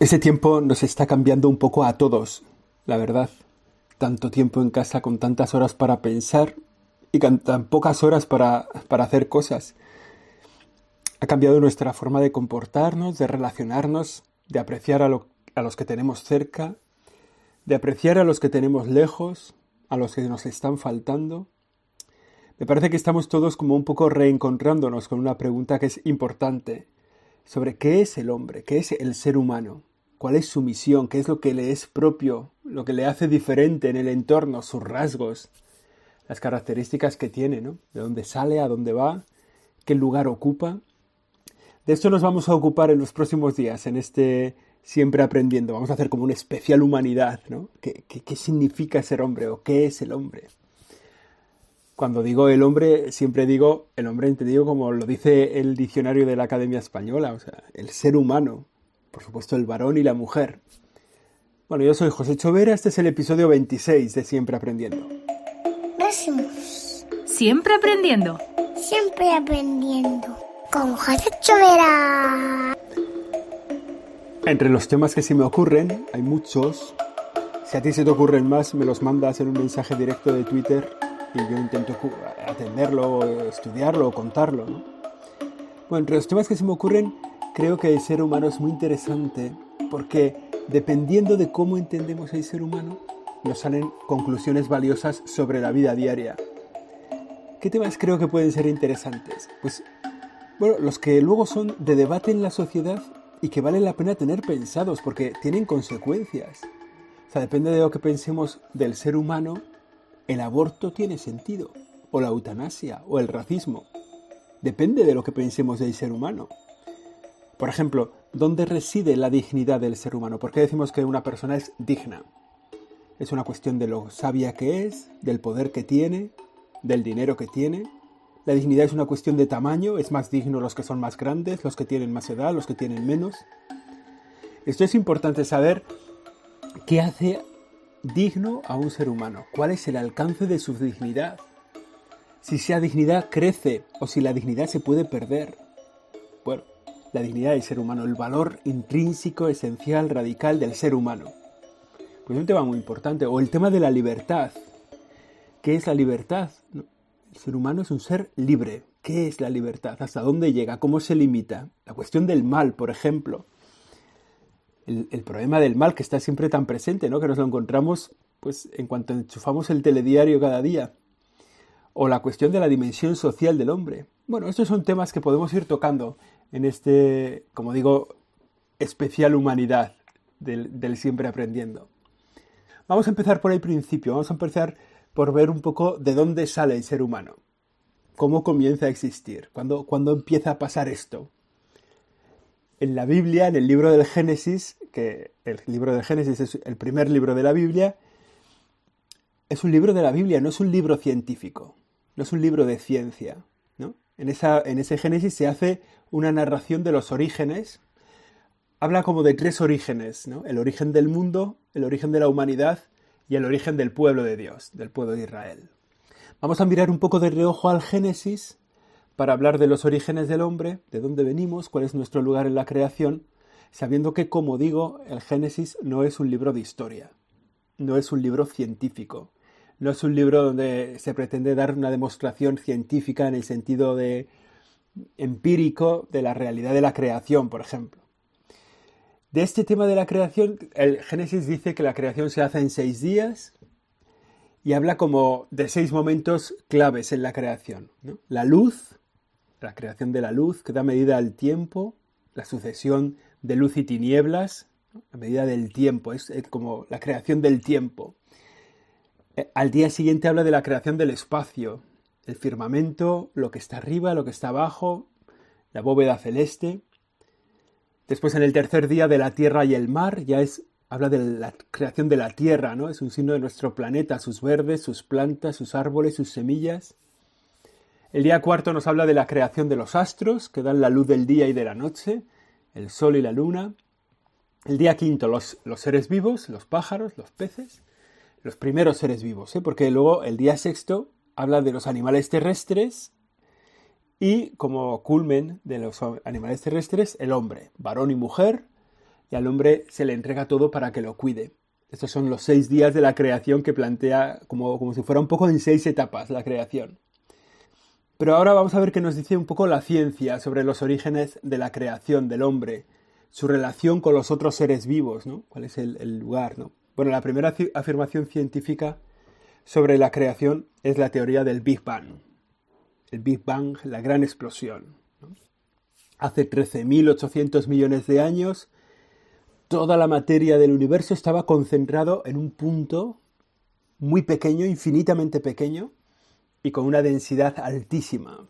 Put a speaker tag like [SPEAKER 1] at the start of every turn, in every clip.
[SPEAKER 1] Ese tiempo nos está cambiando un poco a todos, la verdad. Tanto tiempo en casa con tantas horas para pensar y tan pocas horas para, para hacer cosas. Ha cambiado nuestra forma de comportarnos, de relacionarnos, de apreciar a, a los que tenemos cerca, de apreciar a los que tenemos lejos, a los que nos están faltando. Me parece que estamos todos como un poco reencontrándonos con una pregunta que es importante sobre qué es el hombre, qué es el ser humano cuál es su misión, qué es lo que le es propio, lo que le hace diferente en el entorno, sus rasgos, las características que tiene, ¿no? De dónde sale, a dónde va, qué lugar ocupa. De esto nos vamos a ocupar en los próximos días, en este Siempre Aprendiendo. Vamos a hacer como una especial humanidad, ¿no? ¿Qué, qué significa ser hombre o qué es el hombre? Cuando digo el hombre, siempre digo el hombre entendido como lo dice el diccionario de la Academia Española, o sea, el ser humano, por supuesto el varón y la mujer. Bueno, yo soy José Chovera, este es el episodio 26 de Siempre Aprendiendo.
[SPEAKER 2] Siempre aprendiendo.
[SPEAKER 3] Siempre aprendiendo. Con José Chovera.
[SPEAKER 1] Entre los temas que se me ocurren, hay muchos. Si a ti se te ocurren más, me los mandas en un mensaje directo de Twitter y yo intento atenderlo, estudiarlo o contarlo. Bueno, entre los temas que se me ocurren, Creo que el ser humano es muy interesante porque dependiendo de cómo entendemos el ser humano, nos salen conclusiones valiosas sobre la vida diaria. ¿Qué temas creo que pueden ser interesantes? Pues, bueno, los que luego son de debate en la sociedad y que valen la pena tener pensados porque tienen consecuencias. O sea, depende de lo que pensemos del ser humano, el aborto tiene sentido, o la eutanasia, o el racismo. Depende de lo que pensemos del ser humano. Por ejemplo, ¿dónde reside la dignidad del ser humano? ¿Por qué decimos que una persona es digna? Es una cuestión de lo sabia que es, del poder que tiene, del dinero que tiene. La dignidad es una cuestión de tamaño, es más digno los que son más grandes, los que tienen más edad, los que tienen menos. Esto es importante saber qué hace digno a un ser humano, cuál es el alcance de su dignidad, si esa dignidad crece o si la dignidad se puede perder. Bueno, la dignidad del ser humano, el valor intrínseco, esencial, radical del ser humano. Pues es un tema muy importante. O el tema de la libertad. ¿Qué es la libertad? El ser humano es un ser libre. ¿Qué es la libertad? ¿Hasta dónde llega? ¿Cómo se limita? La cuestión del mal, por ejemplo. El, el, problema del mal que está siempre tan presente, ¿no? Que nos lo encontramos pues en cuanto enchufamos el telediario cada día. O la cuestión de la dimensión social del hombre. Bueno, estos son temas que podemos ir tocando en este, como digo, especial humanidad del, siempre aprendiendo. Vamos a empezar por el principio, vamos a empezar por ver un poco de dónde sale el ser humano, cómo comienza a existir, cuándo, cuándo empieza a pasar esto. En la Biblia, en el libro del Génesis, que el libro del Génesis es el primer libro de la Biblia, es un libro de la Biblia, no es un libro científico, no es un libro de ciencia. En ese Génesis se hace una narración de los orígenes. Habla como de tres orígenes, ¿no? El origen del mundo, el origen de la humanidad y el origen del pueblo de Dios, del pueblo de Israel. Vamos a mirar un poco de reojo al Génesis para hablar de los orígenes del hombre, de dónde venimos, cuál es nuestro lugar en la creación, sabiendo que, como digo, el Génesis no es un libro de historia, no es un libro científico, no es un libro donde se pretende dar una demostración científica en el sentido de empírico de la realidad de la creación, por ejemplo. De este tema de la creación, el Génesis dice que la creación se hace en seis días y habla como de seis momentos claves en la creación. La luz, la creación de la luz, que da medida al tiempo, la sucesión de luz y tinieblas, la medida del tiempo, es como la creación del tiempo. Eh, al día siguiente habla de la creación del espacio, el firmamento, lo que está arriba, lo que está abajo, la bóveda celeste. Después en el tercer día de la tierra y el mar, ya es habla de la creación de la tierra, ¿no? Es un signo de nuestro planeta, sus verdes, sus plantas, sus árboles, sus semillas. El día cuarto nos habla de la creación de los astros, que dan la luz del día y de la noche, el sol y la luna. El día quinto, los, los seres vivos, los pájaros, los peces, los primeros seres vivos, ¿eh? porque luego el día sexto habla de los animales terrestres y como culmen de los animales terrestres, el hombre, varón y mujer, y al hombre se le entrega todo para que lo cuide. Estos son los seis días de la creación que plantea como, como si fuera un poco en seis etapas la creación. Pero ahora vamos a ver qué nos dice un poco la ciencia sobre los orígenes de la creación del hombre, su relación con los otros seres vivos, ¿no? ¿Cuál es el, lugar, ¿no? Bueno, la primera afirmación científica sobre la creación es la teoría del Big Bang. El Big Bang, la gran explosión. Hace 13.800 millones de años, toda la materia del universo estaba concentrado en un punto muy pequeño, infinitamente pequeño, y con una densidad altísima.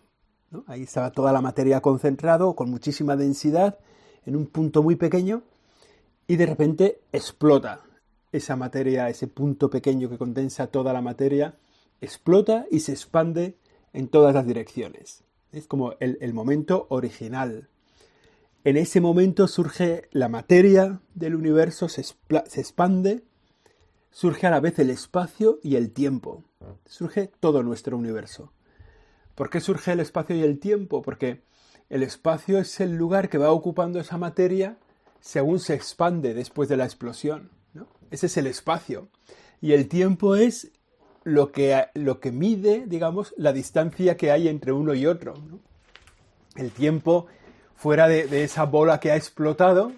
[SPEAKER 1] Ahí estaba toda la materia concentrado, con muchísima densidad, en un punto muy pequeño, y de repente explota esa materia, ese punto pequeño que condensa toda la materia, explota y se expande en todas las direcciones. Es como el, momento original. En ese momento surge la materia del universo, se, expande, surge a la vez el espacio y el tiempo. Surge todo nuestro universo. ¿Por qué surge el espacio y el tiempo? Porque el espacio es el lugar que va ocupando esa materia según se expande después de la explosión. Ese es el espacio. Y el tiempo es lo que, lo que mide, digamos, la distancia que hay entre uno y otro. El tiempo fuera de, esa bola que ha explotado,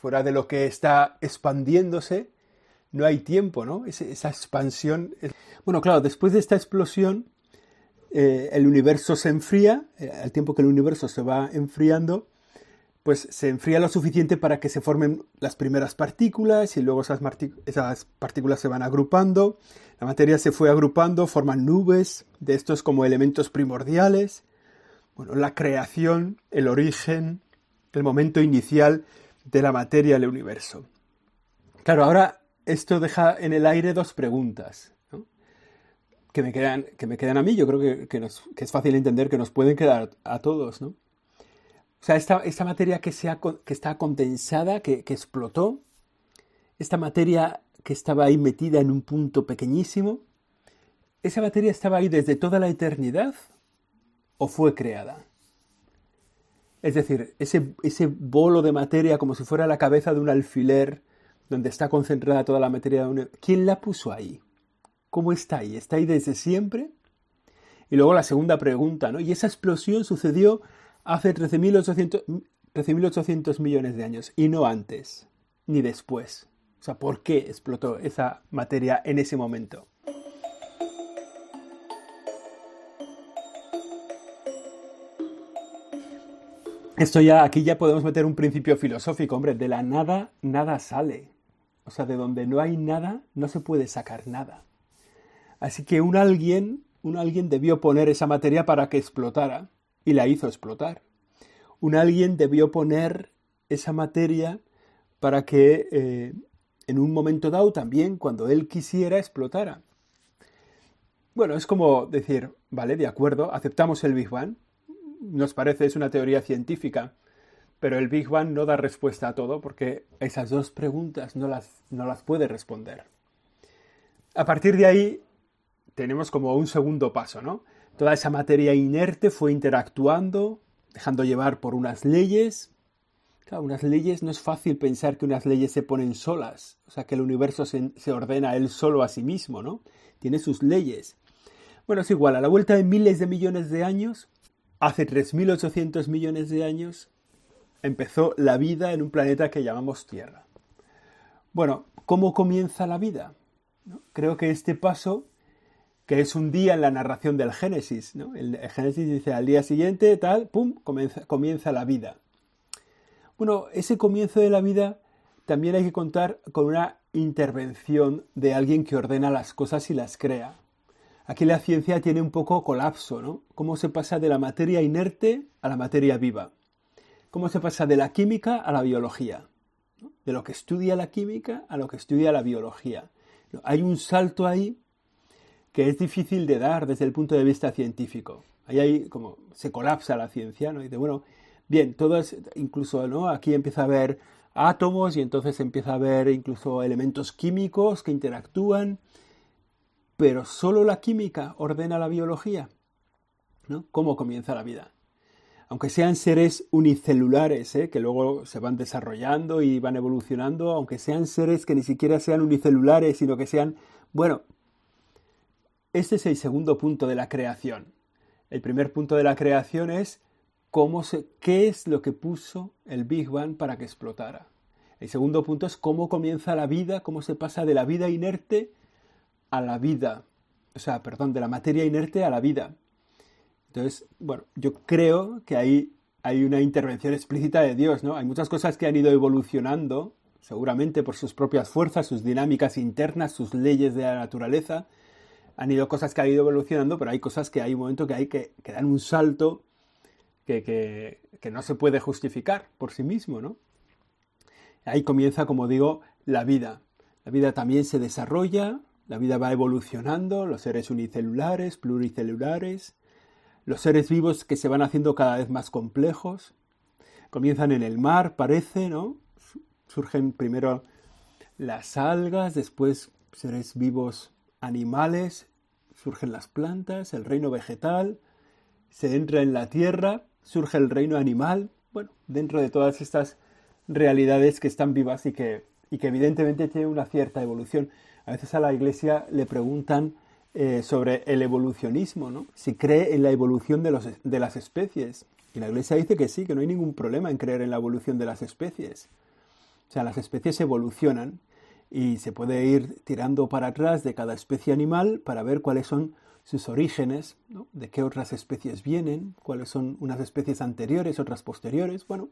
[SPEAKER 1] fuera de lo que está expandiéndose, no hay tiempo, ¿no? esa expansión. Bueno, claro, después de esta explosión, eh, el universo se enfría, eh, al tiempo que el universo se va enfriando, pues se enfría lo suficiente para que se formen las primeras partículas y luego esas, partículas se van agrupando, la materia se fue agrupando, forman nubes de estos como elementos primordiales. Bueno, la creación, el origen, el momento inicial de la materia del universo. Claro, ahora esto deja en el aire dos preguntas que, me quedan, que me quedan a mí. Yo creo que, que, es fácil entender que nos pueden quedar a todos, ¿no? O sea, esta, esta materia que, que está condensada, que, explotó, esta materia que estaba ahí metida en un punto pequeñísimo, ¿esa materia estaba ahí desde toda la eternidad o fue creada? Es decir, ese, ese bolo de materia como si fuera la cabeza de un alfiler donde está concentrada toda la materia, de un... ¿quién la puso ahí? ¿Cómo está ahí? ¿Está ahí desde siempre? Y luego la segunda pregunta, ¿no? Y esa explosión sucedió hace 13.800 millones de años y no antes ni después. O sea, ¿por qué explotó esa materia en ese momento? Esto ya, aquí ya podemos meter un principio filosófico, hombre, de la nada nada sale. O sea, de donde no hay nada, no se puede sacar nada. Así que un alguien, un alguien debió poner esa materia para que explotara y la hizo explotar. Un alguien debió poner esa materia para que eh, en un momento dado también, cuando él quisiera, explotara. Bueno, es como decir, vale, de acuerdo, aceptamos el Big Bang, nos parece es una teoría científica, pero el Big Bang no da respuesta a todo porque esas dos preguntas no las, no las puede responder. A partir de ahí tenemos como un segundo paso, ¿no? Toda esa materia inerte fue interactuando, dejando llevar por unas leyes. Claro, unas leyes no es fácil pensar que unas leyes se ponen solas, o sea, que el universo se, ordena él solo a sí mismo, ¿no? Tiene sus leyes. Bueno, es igual, a la vuelta de miles de millones de años, hace 3.800 millones de años, empezó la vida en un planeta que llamamos Tierra. Bueno, ¿cómo comienza la vida? Creo que este paso que es un día en la narración del Génesis. ¿no? El, Génesis dice al día siguiente, tal, pum, comienza, la vida. Bueno, ese comienzo de la vida también hay que contar con una intervención de alguien que ordena las cosas y las crea. Aquí la ciencia tiene un poco colapso, ¿no? Cómo se pasa de la materia inerte a la materia viva. Cómo se pasa de la química a la biología. De lo que estudia la química a lo que estudia la biología. Hay un salto ahí que es difícil de dar desde el punto de vista científico. Ahí hay como se colapsa la ciencia, ¿no? Y dice, bueno, bien, todo es, incluso, ¿no? Aquí empieza a haber átomos y entonces empieza a haber incluso elementos químicos que interactúan, pero solo la química ordena la biología, ¿no? ¿Cómo comienza la vida? aunque sean seres unicelulares, ¿eh? que luego se van desarrollando y van evolucionando, aunque sean seres que ni siquiera sean unicelulares, sino que sean, bueno, este es el segundo punto de la creación. El primer punto de la creación es cómo se, qué es lo que puso el Big Bang para que explotara. El segundo punto es cómo comienza la vida, cómo se pasa de la vida inerte a la vida, o sea, perdón, de la materia inerte a la vida. Entonces, bueno, yo creo que ahí hay una intervención explícita de Dios, ¿no? Hay muchas cosas que han ido evolucionando, seguramente por sus propias fuerzas, sus dinámicas internas, sus leyes de la naturaleza. Han ido cosas que han ido evolucionando, pero hay cosas que hay un momento que hay que, que dan un salto que, que, que no se puede justificar por sí mismo, ¿no? Ahí comienza, como digo, la vida. La vida también se desarrolla, la vida va evolucionando, los seres unicelulares, pluricelulares, los seres vivos que se van haciendo cada vez más complejos. Comienzan en el mar, parece, ¿no? Surgen primero las algas, después seres vivos animales, surgen las plantas, el reino vegetal, se entra en la tierra, surge el reino animal. Bueno, dentro de todas estas realidades que están vivas y que, y que evidentemente tienen una cierta evolución. A veces a la Iglesia le preguntan eh, sobre el evolucionismo, ¿no? Si cree en la evolución de, los, de las especies. Y la Iglesia dice que sí, que no hay ningún problema en creer en la evolución de las especies. O sea, las especies evolucionan y se puede ir tirando para atrás de cada especie animal para ver cuáles son sus orígenes, de qué otras especies vienen, cuáles son unas especies anteriores, otras posteriores. Bueno,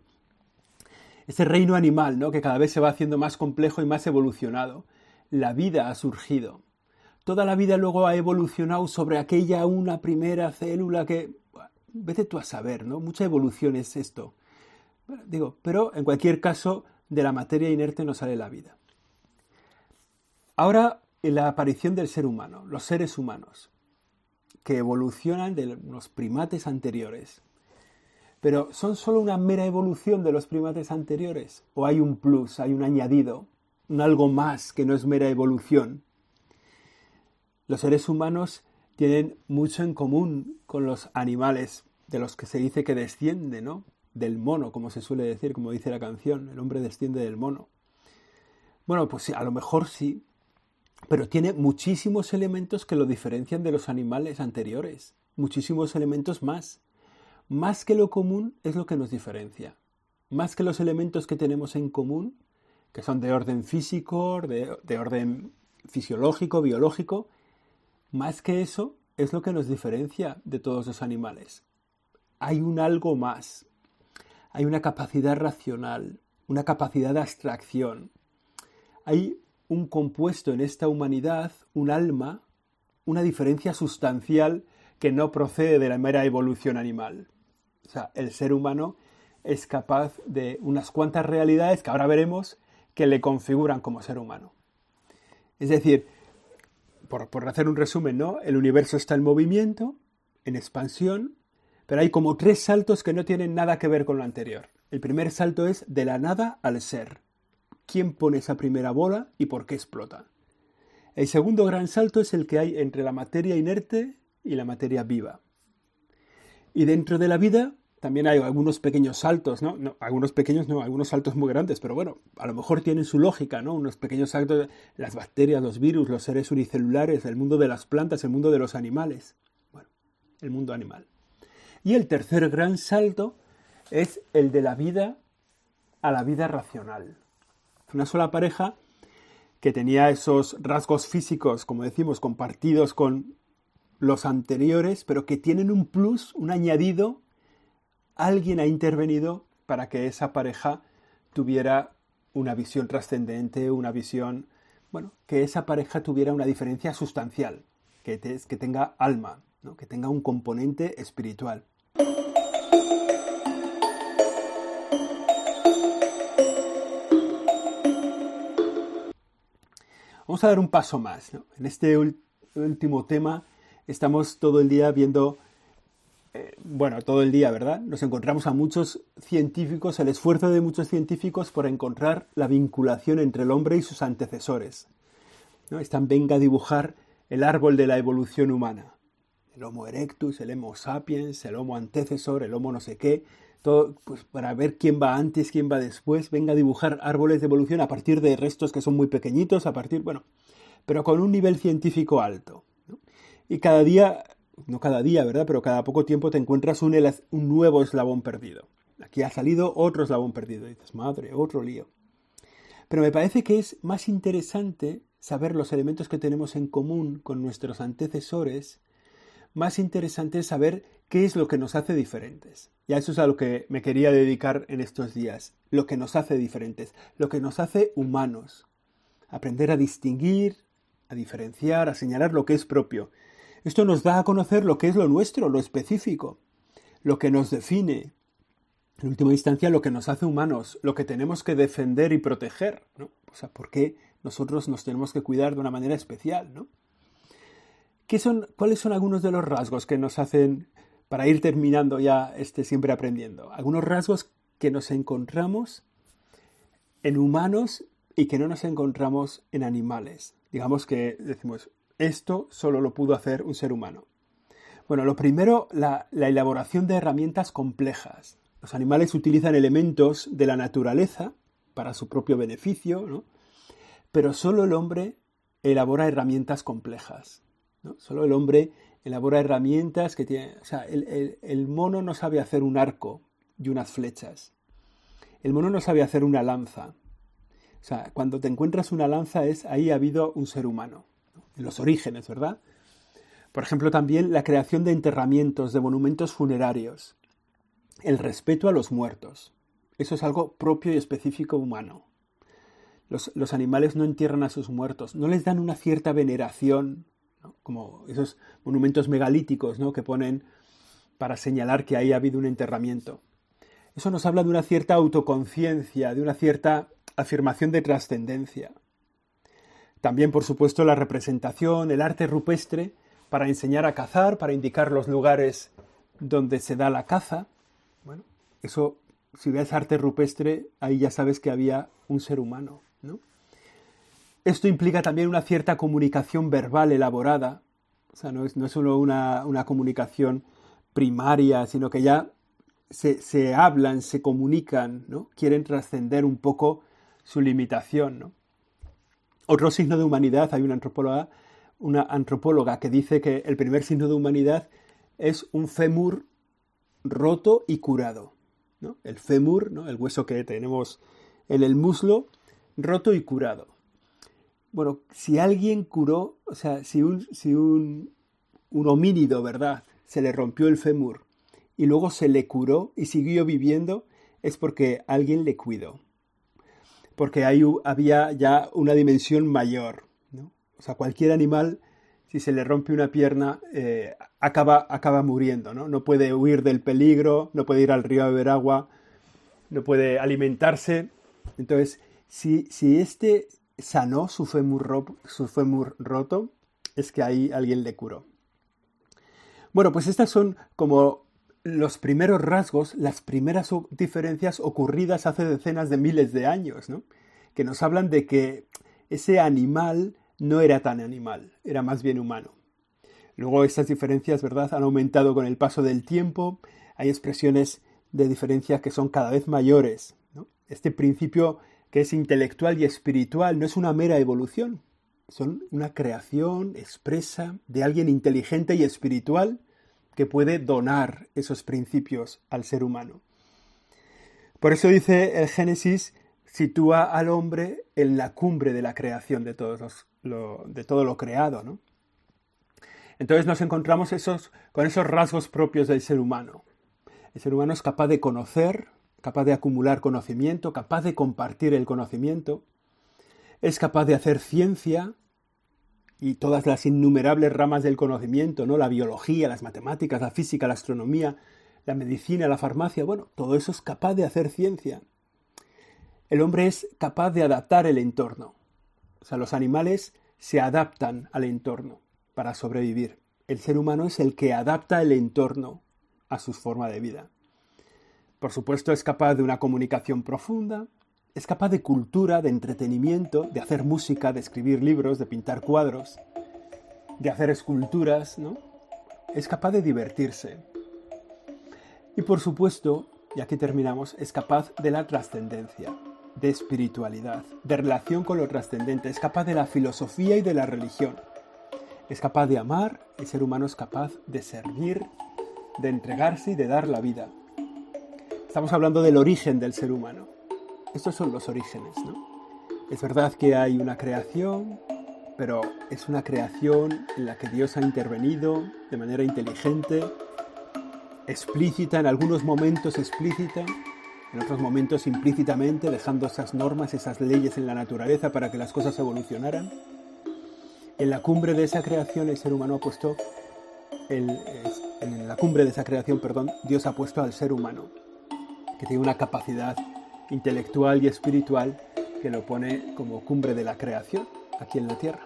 [SPEAKER 1] ese reino animal, ¿no? que cada vez se va haciendo más complejo y más evolucionado. La vida ha surgido toda la vida luego ha evolucionado sobre aquella una primera célula que... Vete tú a saber, ¿no? Mucha evolución es esto. digo, pero en cualquier caso, de la materia inerte no sale la vida. Ahora, en la aparición del ser humano, los seres humanos, que evolucionan de los primates anteriores. Pero ¿son solo una mera evolución de los primates anteriores? ¿O hay un plus, hay un añadido, un algo más que no es mera evolución? Los seres humanos tienen mucho en común con los animales de los que se dice que desciende, ¿no? Del mono, como se suele decir, como dice la canción, el hombre desciende del mono. Bueno, pues a lo mejor sí, pero tiene muchísimos elementos que lo diferencian de los animales anteriores, muchísimos elementos más. Más que lo común es lo que nos diferencia. Más que los elementos que tenemos en común, que son de orden físico, de, de orden fisiológico, biológico, más que eso, es lo que nos diferencia de todos los animales. Hay un algo más. Hay una capacidad racional, una capacidad de abstracción. Hay un compuesto en esta humanidad, un alma, una diferencia sustancial que no procede de la mera evolución animal. O sea, el ser humano es capaz de unas cuantas realidades que ahora veremos que le configuran como ser humano. Es decir, por, hacer un resumen, ¿no? El universo está en movimiento, en expansión, pero hay como tres saltos que no tienen nada que ver con lo anterior. El primer salto es de la nada al ser. ¿Quién pone esa primera bola y por qué explota? El segundo gran salto es el que hay entre la materia inerte y la materia viva. Y dentro de la vida también hay algunos pequeños saltos, ¿no? Algunos pequeños, no, algunos saltos muy grandes, pero bueno, a lo mejor tienen su lógica, ¿no? Unos pequeños saltos, las bacterias, los virus, los seres unicelulares, el mundo de las plantas, el mundo de los animales. Bueno, el mundo animal. Y el tercer gran salto es el de la vida a la vida racional. Una sola pareja que tenía esos rasgos físicos, como decimos, compartidos con los anteriores, pero que tienen un plus, un añadido alguien ha intervenido para que esa pareja tuviera una visión trascendente, una visión, bueno, que esa pareja tuviera una diferencia sustancial, que, que tenga alma, que tenga un componente espiritual. Vamos a dar un paso más. En este último tema estamos todo el día viendo eh, bueno, todo el día, ¿verdad? Nos encontramos a muchos científicos, el esfuerzo de muchos científicos por encontrar la vinculación entre el hombre y sus antecesores. ¿no? Están, venga a dibujar el árbol de la evolución humana. el Homo erectus, el Homo sapiens, el Homo antecesor, el Homo no sé qué, todo pues, para ver quién va antes, quién va después, venga a dibujar árboles de evolución a partir de restos que son muy pequeñitos, a partir, bueno, pero con un nivel científico alto. Y cada día, no cada día, ¿verdad? Pero cada poco tiempo te encuentras un, un nuevo eslabón perdido. Aquí ha salido otro eslabón perdido. Y dices, madre, otro lío. Pero me parece que es más interesante saber los elementos que tenemos en común con nuestros antecesores más interesante es saber qué es lo que nos hace diferentes. Y a eso es a lo que me quería dedicar en estos días. Lo que nos hace diferentes, lo que nos hace humanos. Aprender a distinguir, a diferenciar, a señalar lo que es propio. Esto nos da a conocer lo que es lo nuestro, lo específico, lo que nos define, en última instancia lo que nos hace humanos, lo que tenemos que defender y proteger, ¿no? O sea, ¿por qué nosotros nos tenemos que cuidar de una manera especial, ¿no? son, ¿Cuáles son algunos de los rasgos que nos hacen, para ir terminando ya este siempre aprendiendo, algunos rasgos que nos encontramos en humanos y que no nos encontramos en animales? Digamos que decimos, esto solo lo pudo hacer un ser humano. Bueno, lo primero, la, la elaboración de herramientas complejas. Los animales utilizan elementos de la naturaleza para su propio beneficio, ¿no? pero solo el hombre elabora herramientas complejas. Solo el hombre elabora herramientas que tiene... O sea, el, mono no sabe hacer un arco y unas flechas. El mono no sabe hacer una lanza. O sea, cuando te encuentras una lanza es ahí ha habido un ser humano. En los orígenes, ¿verdad? Por ejemplo, también la creación de enterramientos, de monumentos funerarios. El respeto a los muertos. Eso es algo propio y específico humano. Los, los, animales no entierran a sus muertos, no les dan una cierta veneración como esos monumentos megalíticos ¿no? que ponen para señalar que ahí ha habido un enterramiento. Eso nos habla de una cierta autoconciencia, de una cierta afirmación de trascendencia. También, por supuesto, la representación, el arte rupestre, para enseñar a cazar, para indicar los lugares donde se da la caza. Bueno, eso, si ves arte rupestre, ahí ya sabes que había un ser humano, ¿no? Esto implica también una cierta comunicación verbal elaborada, o sea, no es, solo una, comunicación primaria, sino que ya se, hablan, se comunican, ¿no? quieren trascender un poco su limitación. ¿no? Otro signo de humanidad, hay una antropóloga, una antropóloga que dice que el primer signo de humanidad es un fémur roto y curado. ¿no? El fémur, ¿no? el hueso que tenemos en el muslo, roto y curado. Bueno, si alguien curó, o sea, si un, si un, un homínido, ¿verdad? Se le rompió el fémur y luego se le curó y siguió viviendo, es porque alguien le cuidó. Porque ahí había ya una dimensión mayor. ¿no? O sea, cualquier animal, si se le rompe una pierna, eh, acaba, acaba muriendo. ¿no? no puede huir del peligro, no puede ir al río a beber agua, no puede alimentarse. Entonces, si, si este sanó su fémur, roto, es que ahí alguien le curó. Bueno, pues estas son como los primeros rasgos, las primeras diferencias ocurridas hace decenas de miles de años, ¿no? que nos hablan de que ese animal no era tan animal, era más bien humano. Luego estas diferencias, ¿verdad?, han aumentado con el paso del tiempo, hay expresiones de diferencia que son cada vez mayores. Este principio que es intelectual y espiritual, no es una mera evolución, son una creación expresa de alguien inteligente y espiritual que puede donar esos principios al ser humano. Por eso dice el Génesis, sitúa al hombre en la cumbre de la creación de, todo lo creado. ¿no? Entonces nos encontramos esos, con esos rasgos propios del ser humano. El ser humano es capaz de conocer, capaz de acumular conocimiento, capaz de compartir el conocimiento, es capaz de hacer ciencia y todas las innumerables ramas del conocimiento, ¿no? La biología, las matemáticas, la física, la astronomía, la medicina, la farmacia, bueno, todo eso es capaz de hacer ciencia. El hombre es capaz de adaptar el entorno. O sea, los animales se adaptan al entorno para sobrevivir. El ser humano es el que adapta el entorno a su forma de vida. Por supuesto, es capaz de una comunicación profunda, es capaz de cultura, de entretenimiento, de hacer música, de escribir libros, de pintar cuadros, de hacer esculturas, ¿no? es capaz de divertirse. Y por supuesto, y aquí terminamos, es capaz de la trascendencia, de espiritualidad, de relación con lo trascendente, es capaz de la filosofía y de la religión. Es capaz de amar, el ser humano es capaz de servir, de entregarse y de dar la vida. Estamos hablando del origen del ser humano. Estos son los orígenes, ¿no? Es verdad que hay una creación, pero es una creación en la que Dios ha intervenido de manera inteligente, explícita, en algunos momentos explícita, en otros momentos implícitamente, dejando esas normas, esas leyes en la naturaleza para que las cosas evolucionaran. En la cumbre de esa creación el ser humano ha puesto, en la cumbre de esa creación, perdón, Dios ha puesto al ser humano, que tiene una capacidad intelectual y espiritual que lo pone como cumbre de la creación aquí en la Tierra.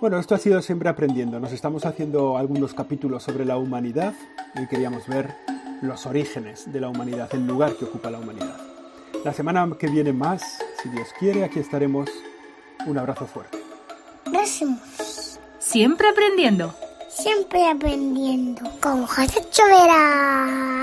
[SPEAKER 1] Bueno, esto ha sido siempre aprendiendo. Nos estamos haciendo algunos capítulos sobre la humanidad y queríamos ver los orígenes de la humanidad, el lugar que ocupa la humanidad. La semana que viene más, si Dios quiere, aquí estaremos. Un abrazo fuerte.
[SPEAKER 3] Gracias.
[SPEAKER 2] Siempre aprendiendo.
[SPEAKER 3] Siempre aprendiendo. Con José Chovera.